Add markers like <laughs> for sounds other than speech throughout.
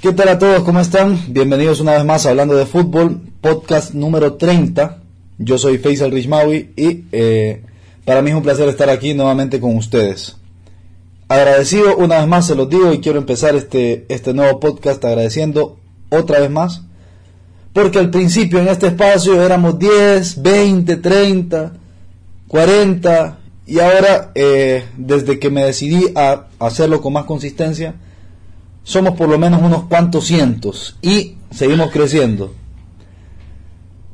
¿Qué tal a todos? ¿Cómo están? Bienvenidos una vez más a Hablando de Fútbol, podcast número 30. Yo soy Faisal Rishmawi y eh, para mí es un placer estar aquí nuevamente con ustedes. Agradecido una vez más, se los digo, y quiero empezar este, este nuevo podcast agradeciendo otra vez más, porque al principio en este espacio éramos 10, 20, 30, 40, y ahora eh, desde que me decidí a hacerlo con más consistencia, somos por lo menos unos cuantos cientos y seguimos creciendo.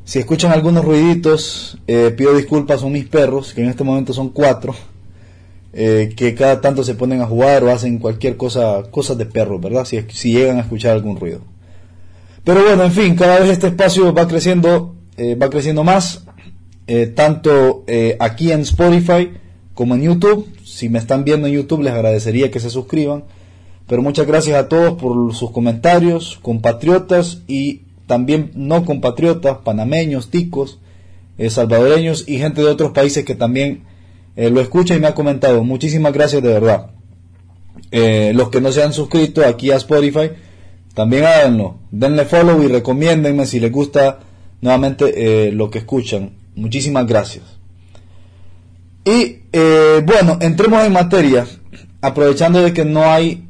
Si escuchan algunos ruiditos, eh, pido disculpas, son mis perros, que en este momento son cuatro, eh, que cada tanto se ponen a jugar o hacen cualquier cosa, cosas de perros, ¿verdad? Si, si llegan a escuchar algún ruido. Pero bueno, en fin, cada vez este espacio va creciendo, eh, va creciendo más, tanto aquí en Spotify como en YouTube. Si me están viendo en YouTube, les agradecería que se suscriban pero muchas gracias a todos por sus comentarios, compatriotas y también no compatriotas, panameños, ticos, eh, salvadoreños y gente de otros países que también eh, lo escucha y me ha comentado. Muchísimas gracias de verdad. Eh, los que no se han suscrito aquí a Spotify, también háganlo. Denle follow y recomiéndenme si les gusta nuevamente lo que escuchan. Muchísimas gracias. Y bueno, entremos en materia, aprovechando de que no hay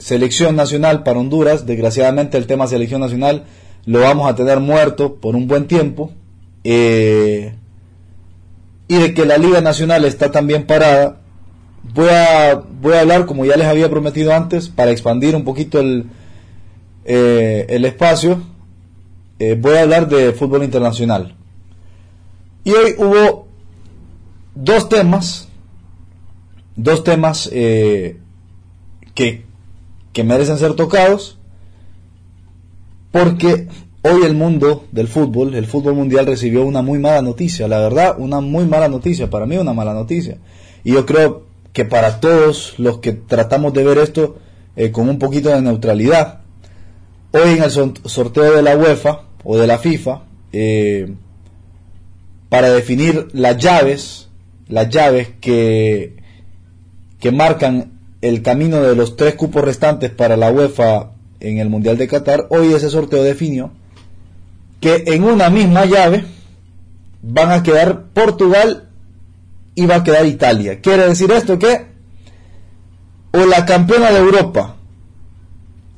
selección nacional para Honduras. Desgraciadamente el tema selección nacional lo vamos a tener muerto por un buen tiempo. Eh, y de que la Liga Nacional está también parada. Voy a, voy a hablar, como ya les había prometido antes, para expandir un poquito el, eh, el espacio. Eh, voy a hablar de fútbol internacional. Y hoy hubo dos temas, dos temas que que merecen ser tocados porque hoy el mundo del fútbol, el fútbol mundial recibió una muy mala noticia, la verdad, una muy mala noticia, para mí una mala noticia. Y yo creo que para todos los que tratamos de ver esto eh, con un poquito de neutralidad, hoy en el sorteo de la UEFA o de la FIFA, eh, para definir las llaves, las llaves que, que marcan el camino de los tres cupos restantes para la UEFA en el Mundial de Qatar, hoy ese sorteo definió que en una misma llave van a quedar Portugal y va a quedar Italia. Quiere decir esto que o la campeona de Europa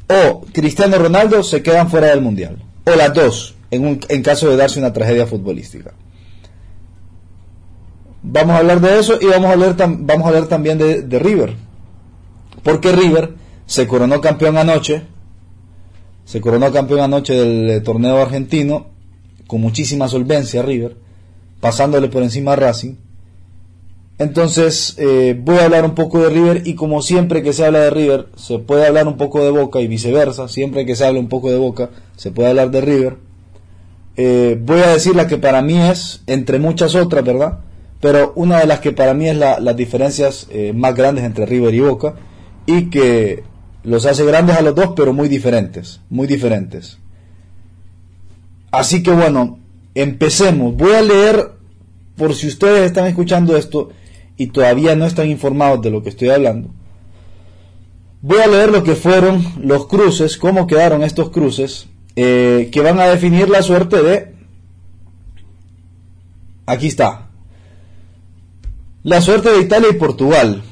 o Cristiano Ronaldo se quedan fuera del Mundial. O las dos, en, un, en caso de darse una tragedia futbolística. Vamos a hablar de eso y vamos a hablar, vamos a hablar también de River porque River se coronó campeón anoche, se coronó campeón anoche del eh, torneo argentino, con muchísima solvencia River, pasándole por encima a Racing. Entonces eh, voy a hablar un poco de River y como siempre que se habla de River se puede hablar un poco de Boca y viceversa, siempre que se habla un poco de Boca se puede hablar de River. Eh, voy a decir la que para mí es, entre muchas otras, ¿verdad? Pero una de las que para mí es las diferencias más grandes entre River y Boca y que los hace grandes a los dos, pero muy diferentes, muy diferentes. Así que bueno, empecemos. Voy a leer, por si ustedes están escuchando esto y todavía no están informados de lo que estoy hablando, voy a leer lo que fueron los cruces, cómo quedaron estos cruces, eh, que van a definir la suerte de... Aquí está. La suerte de Italia y Portugal.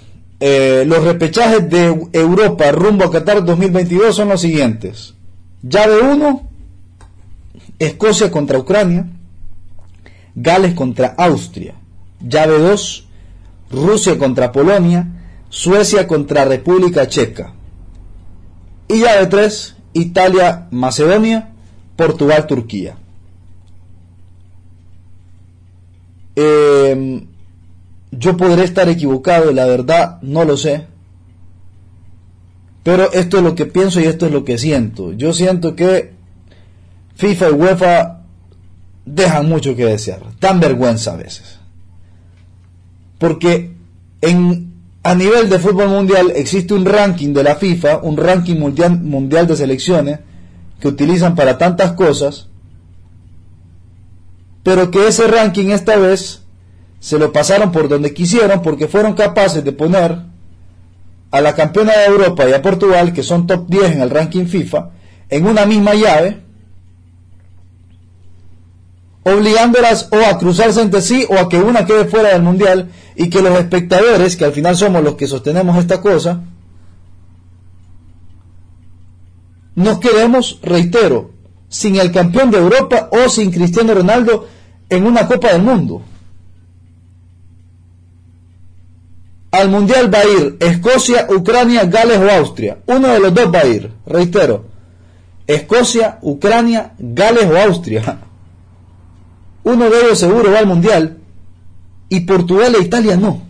Eh, los repechajes de Europa rumbo a Qatar 2022 son los siguientes. Llave 1, Escocia contra Ucrania, Gales contra Austria. Llave 2, Rusia contra Polonia, Suecia contra República Checa. Y llave 3, Italia, Macedonia, Portugal, Turquía. Eh, yo podré estar equivocado, la verdad no lo sé. Pero esto es lo que pienso y esto es lo que siento. Yo siento que FIFA y UEFA dejan mucho que desear. Dan vergüenza a veces. Porque en, a nivel de fútbol mundial existe un ranking de la FIFA, un ranking mundial, mundial de selecciones que utilizan para tantas cosas. Pero que ese ranking esta vez se lo pasaron por donde quisieron porque fueron capaces de poner a la campeona de Europa y a Portugal, que son top 10 en el ranking FIFA, en una misma llave, obligándolas o a cruzarse entre sí o a que una quede fuera del mundial y que los espectadores, que al final somos los que sostenemos esta cosa, nos quedemos, reitero, sin el campeón de Europa o sin Cristiano Ronaldo en una Copa del Mundo. Al Mundial va a ir Escocia, Ucrania, Gales o Austria. Uno de los dos va a ir, reitero. Escocia, Ucrania, Gales o Austria. <laughs> Uno de ellos seguro va al Mundial y Portugal e Italia no.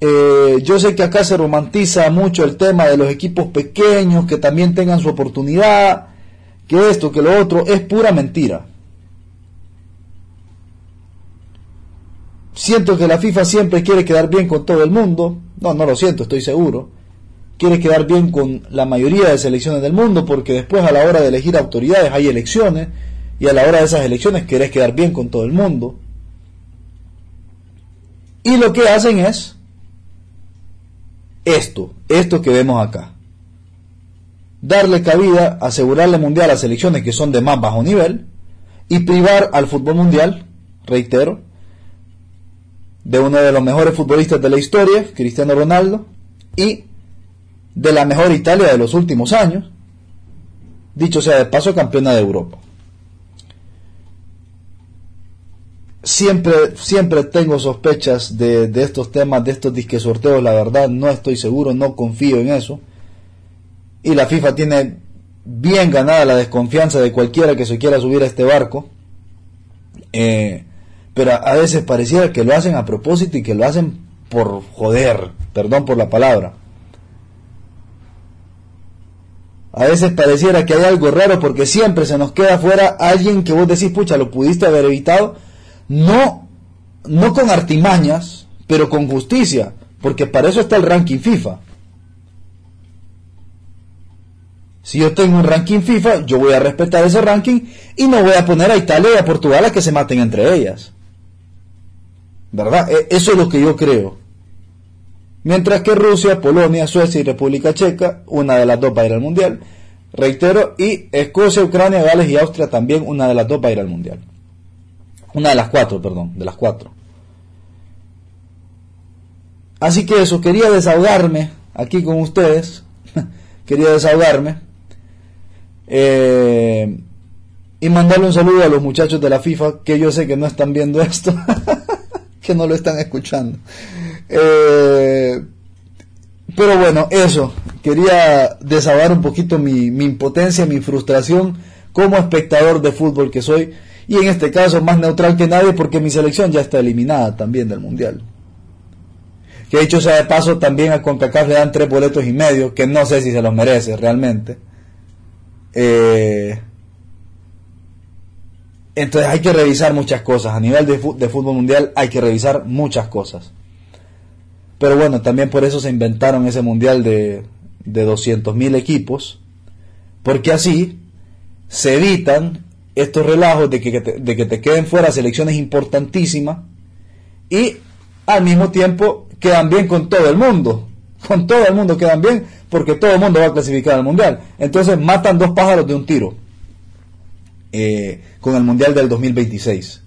Eh, yo sé que acá se romantiza mucho el tema de los equipos pequeños que también tengan su oportunidad, que esto, que lo otro, es pura mentira. Siento que la FIFA siempre quiere quedar bien con todo el mundo. No, no lo siento, estoy seguro. Quiere quedar bien con la mayoría de selecciones del mundo porque después a la hora de elegir autoridades hay elecciones y a la hora de esas elecciones querés quedar bien con todo el mundo. Y lo que hacen es esto, esto que vemos acá. Darle cabida, asegurarle mundial a selecciones que son de más bajo nivel y privar al fútbol mundial, reitero, de uno de los mejores futbolistas de la historia, Cristiano Ronaldo, y de la mejor Italia de los últimos años, dicho sea de paso, campeona de Europa. Siempre, siempre tengo sospechas de, estos temas, de estos disque sorteos, la verdad no estoy seguro, no confío en eso. Y la FIFA tiene bien ganada la desconfianza de cualquiera que se quiera subir a este barco. Eh, pero a veces pareciera que lo hacen a propósito y que lo hacen por joder, perdón por la palabra. A veces pareciera que hay algo raro porque siempre se nos queda fuera alguien que vos decís, pucha, lo pudiste haber evitado, no, no con artimañas, pero con justicia, porque para eso está el ranking FIFA. Si yo tengo un ranking FIFA, yo voy a respetar ese ranking y no voy a poner a Italia y a Portugal a que se maten entre ellas. ¿Verdad? E, eso es lo que yo creo. Mientras que Rusia, Polonia, Suecia y República Checa, una de las dos va a ir al Mundial. Reitero, y Escocia, Ucrania, Gales y Austria también, una de las dos va a ir al Mundial. Una de las cuatro, perdón, de las cuatro. Así que eso, quería desahogarme aquí con ustedes. <laughs> quería desahogarme. Eh, y mandarle un saludo a los muchachos de la FIFA, que yo sé que no están viendo esto. <laughs> que no lo están escuchando. Eh, pero bueno, eso. Quería desahogar un poquito mi, mi impotencia, mi frustración como espectador de fútbol que soy. Y en este caso más neutral que nadie porque mi selección ya está eliminada también del Mundial. Que dicho sea de paso, también a CONCACAF le dan tres boletos y medio, que no sé si se los merece realmente. Eh, entonces hay que revisar muchas cosas. A nivel de, fútbol mundial hay que revisar muchas cosas. Pero bueno, también por eso se inventaron ese mundial de, de 200.000 equipos. Porque así se evitan estos relajos de que, te, de que te queden fuera selecciones importantísimas y al mismo tiempo quedan bien con todo el mundo. Con todo el mundo quedan bien porque todo el mundo va a clasificar al mundial. Entonces matan dos pájaros de un tiro. Eh, con el Mundial del 2026.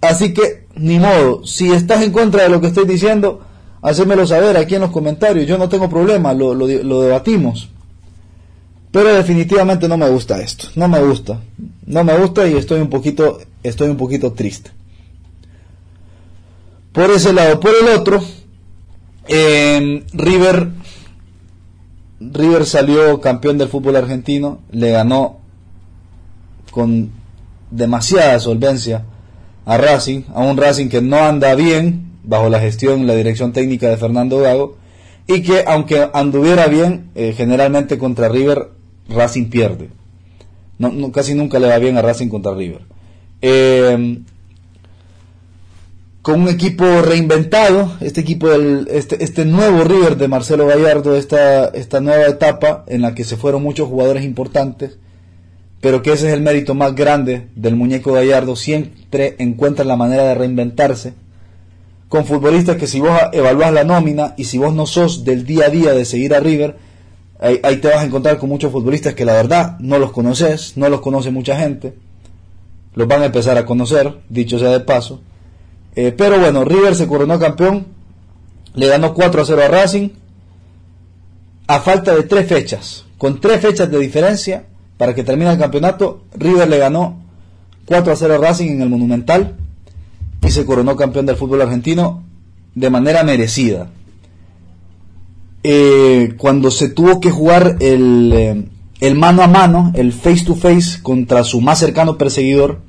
Así que, ni modo, si estás en contra de lo que estoy diciendo, hacémelo saber aquí en los comentarios, yo no tengo problema, lo, lo debatimos. Pero definitivamente no me gusta esto, no me gusta, no me gusta y estoy un poquito, estoy un poquito triste. Por ese lado, por el otro, eh, River River salió campeón del fútbol argentino, le ganó con demasiada solvencia a Racing, a un Racing que no anda bien bajo la gestión la dirección técnica de Fernando Gago y que aunque anduviera bien, eh, generalmente contra River Racing pierde. Casi nunca le va bien a Racing contra River. Eh, con un equipo reinventado, este equipo del, este, este nuevo River de Marcelo Gallardo, esta, esta nueva etapa en la que se fueron muchos jugadores importantes, pero que ese es el mérito más grande del muñeco Gallardo, siempre encuentra la manera de reinventarse, con futbolistas que si vos evaluás la nómina y si vos no sos del día a día de seguir a River, ahí, te vas a encontrar con muchos futbolistas que la verdad no los conoces, no los conoce mucha gente, los van a empezar a conocer, dicho sea de paso. Eh, pero bueno, River se coronó campeón, le ganó 4 a 0 a Racing, a falta de tres fechas, con tres fechas de diferencia para que termine el campeonato, River le ganó 4 a 0 a Racing en el Monumental y se coronó campeón del fútbol argentino de manera merecida. Eh, cuando se tuvo que jugar el, eh, el, mano a mano, el face to face contra su más cercano perseguidor,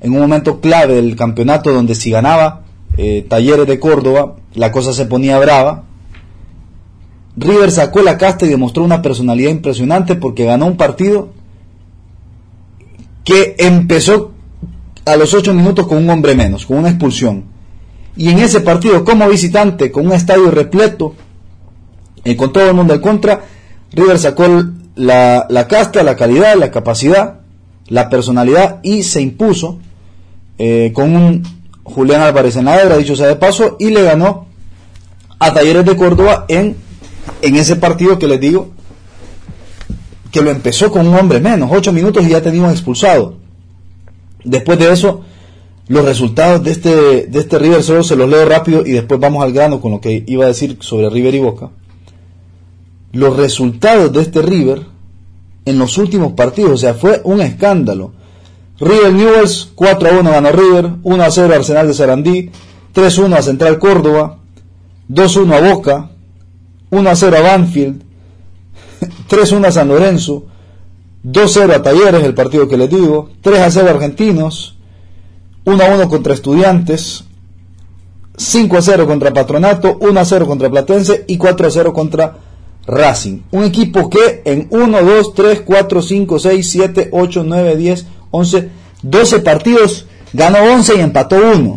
en un momento clave del campeonato donde si ganaba eh, Talleres de Córdoba, la cosa se ponía brava. River sacó la casta y demostró una personalidad impresionante porque ganó un partido que empezó a los 8 minutos con un hombre menos, con una expulsión. Y en ese partido, como visitante, con un estadio repleto, y con todo el mundo en contra, River sacó la casta, la calidad, la capacidad, la personalidad y se impuso eh, con un Julián Álvarez en la dicho sea de paso, y le ganó a Talleres de Córdoba en, en ese partido que les digo que lo empezó con un hombre menos, 8 minutos y ya teníamos expulsado. Después de eso, los resultados de este, de este River solo se los leo rápido y después vamos al grano con lo que iba a decir sobre River y Boca. Los resultados de este River en los últimos partidos, o sea, fue un escándalo. River Newells 4 a 1 ganó River, 1 a 0 Arsenal de Sarandí, 3 a 1 a Central Córdoba, 2 a 1 a Boca, 1 a 0 a Banfield, <laughs> 3 a 1 a San Lorenzo, 2-0 a Talleres, el partido que les digo, 3-0 a Argentinos, 1-1 contra Estudiantes, 5-0 contra Patronato, 1-0 contra Platense y 4-0 contra Racing. Un equipo que en 1, 2, 3, 4, 5, 6, 7, 8, 9, 10, 11, 12 partidos ganó 11 y empató 1.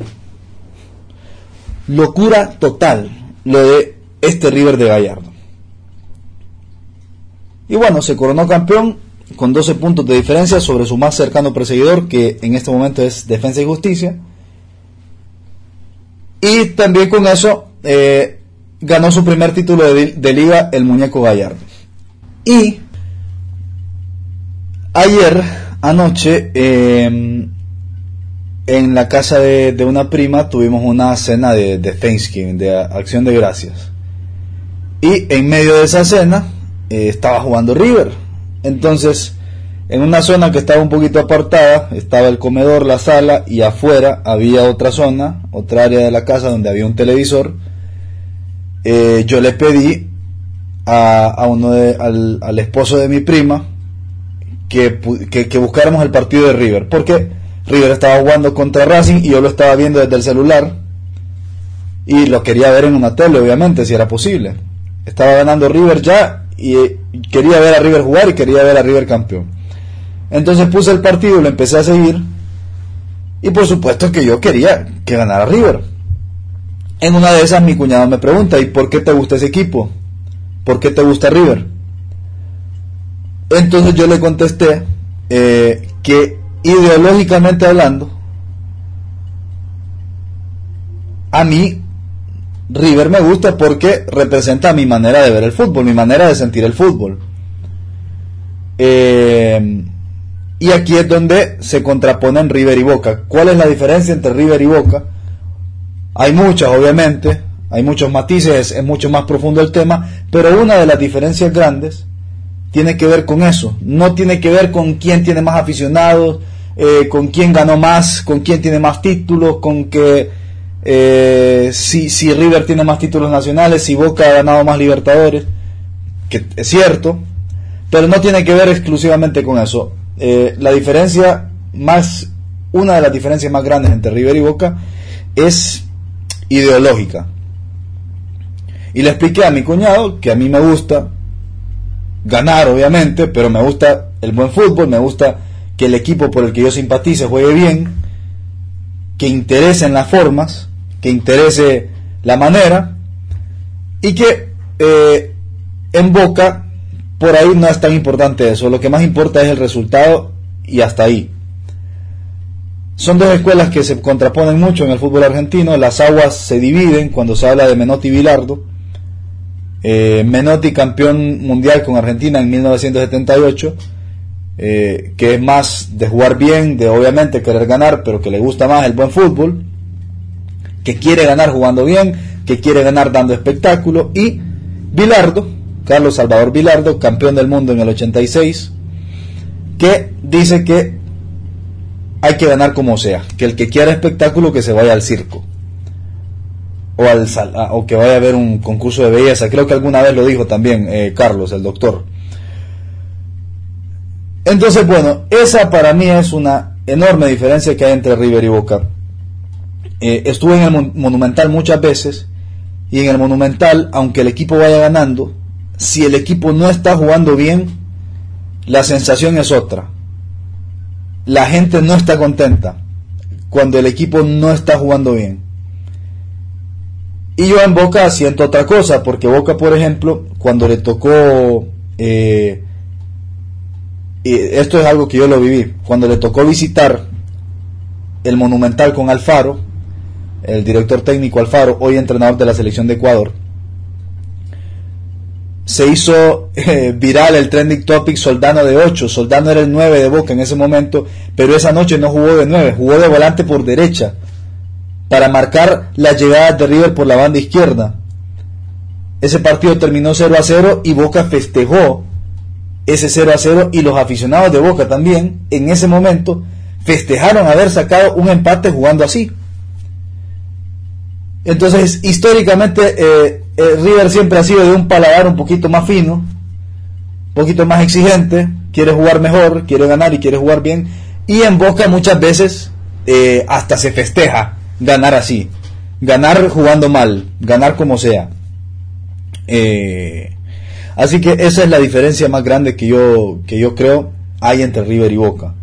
Locura total lo de este River de Gallardo. Y bueno, se coronó campeón con 12 puntos de diferencia sobre su más cercano perseguidor, que en este momento es Defensa y Justicia. Y también con eso eh, ganó su primer título de, liga el muñeco Gallardo. Y ayer, anoche, em, en la casa de, una prima tuvimos una cena de, de Thanksgiving, de acción de gracias. Y en medio de esa cena eh, estaba jugando River entonces, en una zona que estaba un poquito apartada, estaba el comedor, la sala y afuera había otra zona, otra área de la casa donde había un televisor. Eh, yo le pedí a, uno al, esposo de mi prima que, que, buscáramos el partido de River, porque River estaba jugando contra Racing y yo lo estaba viendo desde el celular y lo quería ver en una tele, obviamente, si era posible. Estaba ganando River ya y quería ver a River jugar y quería ver a River campeón. Entonces puse el partido y lo empecé a seguir. Y por supuesto que yo quería que ganara River. En una de esas mi cuñado me pregunta, ¿y por qué te gusta ese equipo? ¿Por qué te gusta River? Entonces yo le contesté eh, que ideológicamente hablando, a mí River me gusta porque representa mi manera de ver el fútbol, mi manera de sentir el fútbol. Eh, y aquí es donde se contraponen River y Boca. ¿Cuál es la diferencia entre River y Boca? Hay muchas, obviamente, hay muchos matices, es mucho más profundo el tema, pero una de las diferencias grandes tiene que ver con eso. No tiene que ver con quién tiene más aficionados, eh, con quién ganó más, con quién tiene más títulos, con que eh, si, si River tiene más títulos nacionales, si Boca ha ganado más Libertadores, que es cierto, pero no tiene que ver exclusivamente con eso. Eh, la diferencia más, una de las diferencias más grandes entre River y Boca es ideológica. Y le expliqué a mi cuñado que a mí me gusta ganar, obviamente, pero me gusta el buen fútbol, me gusta que el equipo por el que yo simpatice juegue bien, que interese en las formas, que interese la manera y que eh, en Boca por ahí no es tan importante eso, lo que más importa es el resultado y hasta ahí. son dos escuelas que se contraponen mucho en el fútbol argentino. Las aguas se dividen cuando se habla de Menotti y Bilardo. Eh, Menotti campeón mundial con Argentina en 1978, eh, que es más de jugar bien, de obviamente querer ganar, pero que le gusta más el buen fútbol, que quiere ganar jugando bien, que quiere ganar dando espectáculo. Y Bilardo, Carlos Salvador Bilardo, campeón del mundo en el 86, que dice que hay que ganar como sea, que el que quiera espectáculo que se vaya al circo o, al, o que vaya a ver un concurso de belleza. Creo que alguna vez lo dijo también eh, Carlos, el doctor. Entonces, bueno, esa para mí es una enorme diferencia que hay entre River y Boca. Eh, estuve en el Monumental muchas veces y en el Monumental, aunque el equipo vaya ganando, si el equipo no está jugando bien, la sensación es otra. La gente no está contenta cuando el equipo no está jugando bien. Y yo en Boca siento otra cosa, porque Boca, por ejemplo, cuando le tocó, eh, esto es algo que yo lo viví, cuando le tocó visitar el Monumental con Alfaro, el director técnico Alfaro, hoy entrenador de la selección de Ecuador, se hizo eh, viral el trending topic Soldano de 8. Soldano era el 9 de Boca en ese momento, pero esa noche no jugó de 9, jugó de volante por derecha para marcar la llegada de River por la banda izquierda. Ese partido terminó 0 a 0 y Boca festejó ese 0 a 0 y los aficionados de Boca también en ese momento festejaron haber sacado un empate jugando así. Entonces, históricamente, eh, eh, River siempre ha sido de un paladar un poquito más fino, un poquito más exigente, quiere jugar mejor, quiere ganar y quiere jugar bien. Y en Boca muchas veces eh, hasta se festeja ganar así, ganar jugando mal, ganar como sea. así que esa es la diferencia más grande que yo, que yo creo hay entre River y Boca.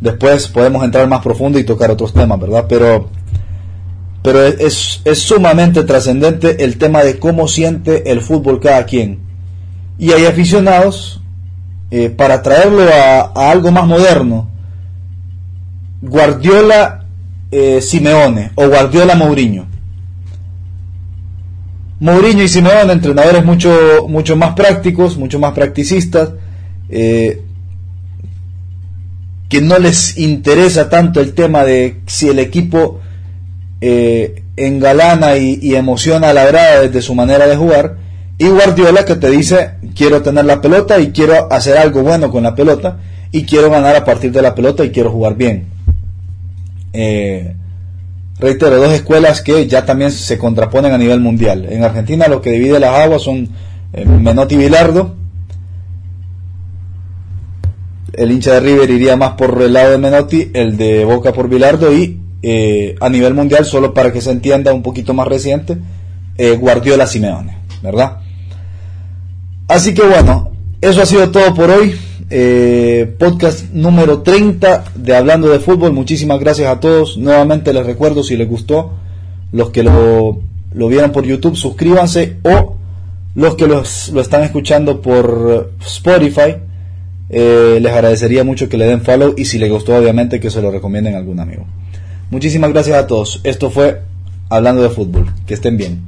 Después podemos entrar más profundo y tocar otros temas, ¿verdad? Pero pero es, es sumamente trascendente el tema de cómo siente el fútbol cada quien. Y hay aficionados, eh, para traerlo a, algo más moderno, Guardiola eh, Simeone o Guardiola Mourinho. Mourinho y Simeone, entrenadores mucho, mucho más prácticos, mucho más practicistas, eh, que no les interesa tanto el tema de si el equipo eh, engalana y, emociona a la grada desde su manera de jugar. Y Guardiola que te dice, quiero tener la pelota y quiero hacer algo bueno con la pelota y quiero ganar a partir de la pelota y quiero jugar bien. Eh, reitero, dos escuelas que ya también se contraponen a nivel mundial. En Argentina lo que divide las aguas son eh, Menotti y Bilardo. El hincha de River iría más por el lado de Menotti, el de Boca por Bilardo y eh, a nivel mundial, solo para que se entienda un poquito más reciente, eh, Guardiola Simeone, ¿verdad? Así que bueno, eso ha sido todo por hoy. Eh, podcast número 30 de Hablando de Fútbol. Muchísimas gracias a todos. Nuevamente les recuerdo, si les gustó, los que lo, lo vieron por YouTube, suscríbanse o los que los, lo están escuchando por Spotify. les agradecería mucho que le den follow y si les gustó obviamente que se lo recomienden a algún amigo. Muchísimas gracias a todos. Esto fue Hablando de Fútbol. Que estén bien.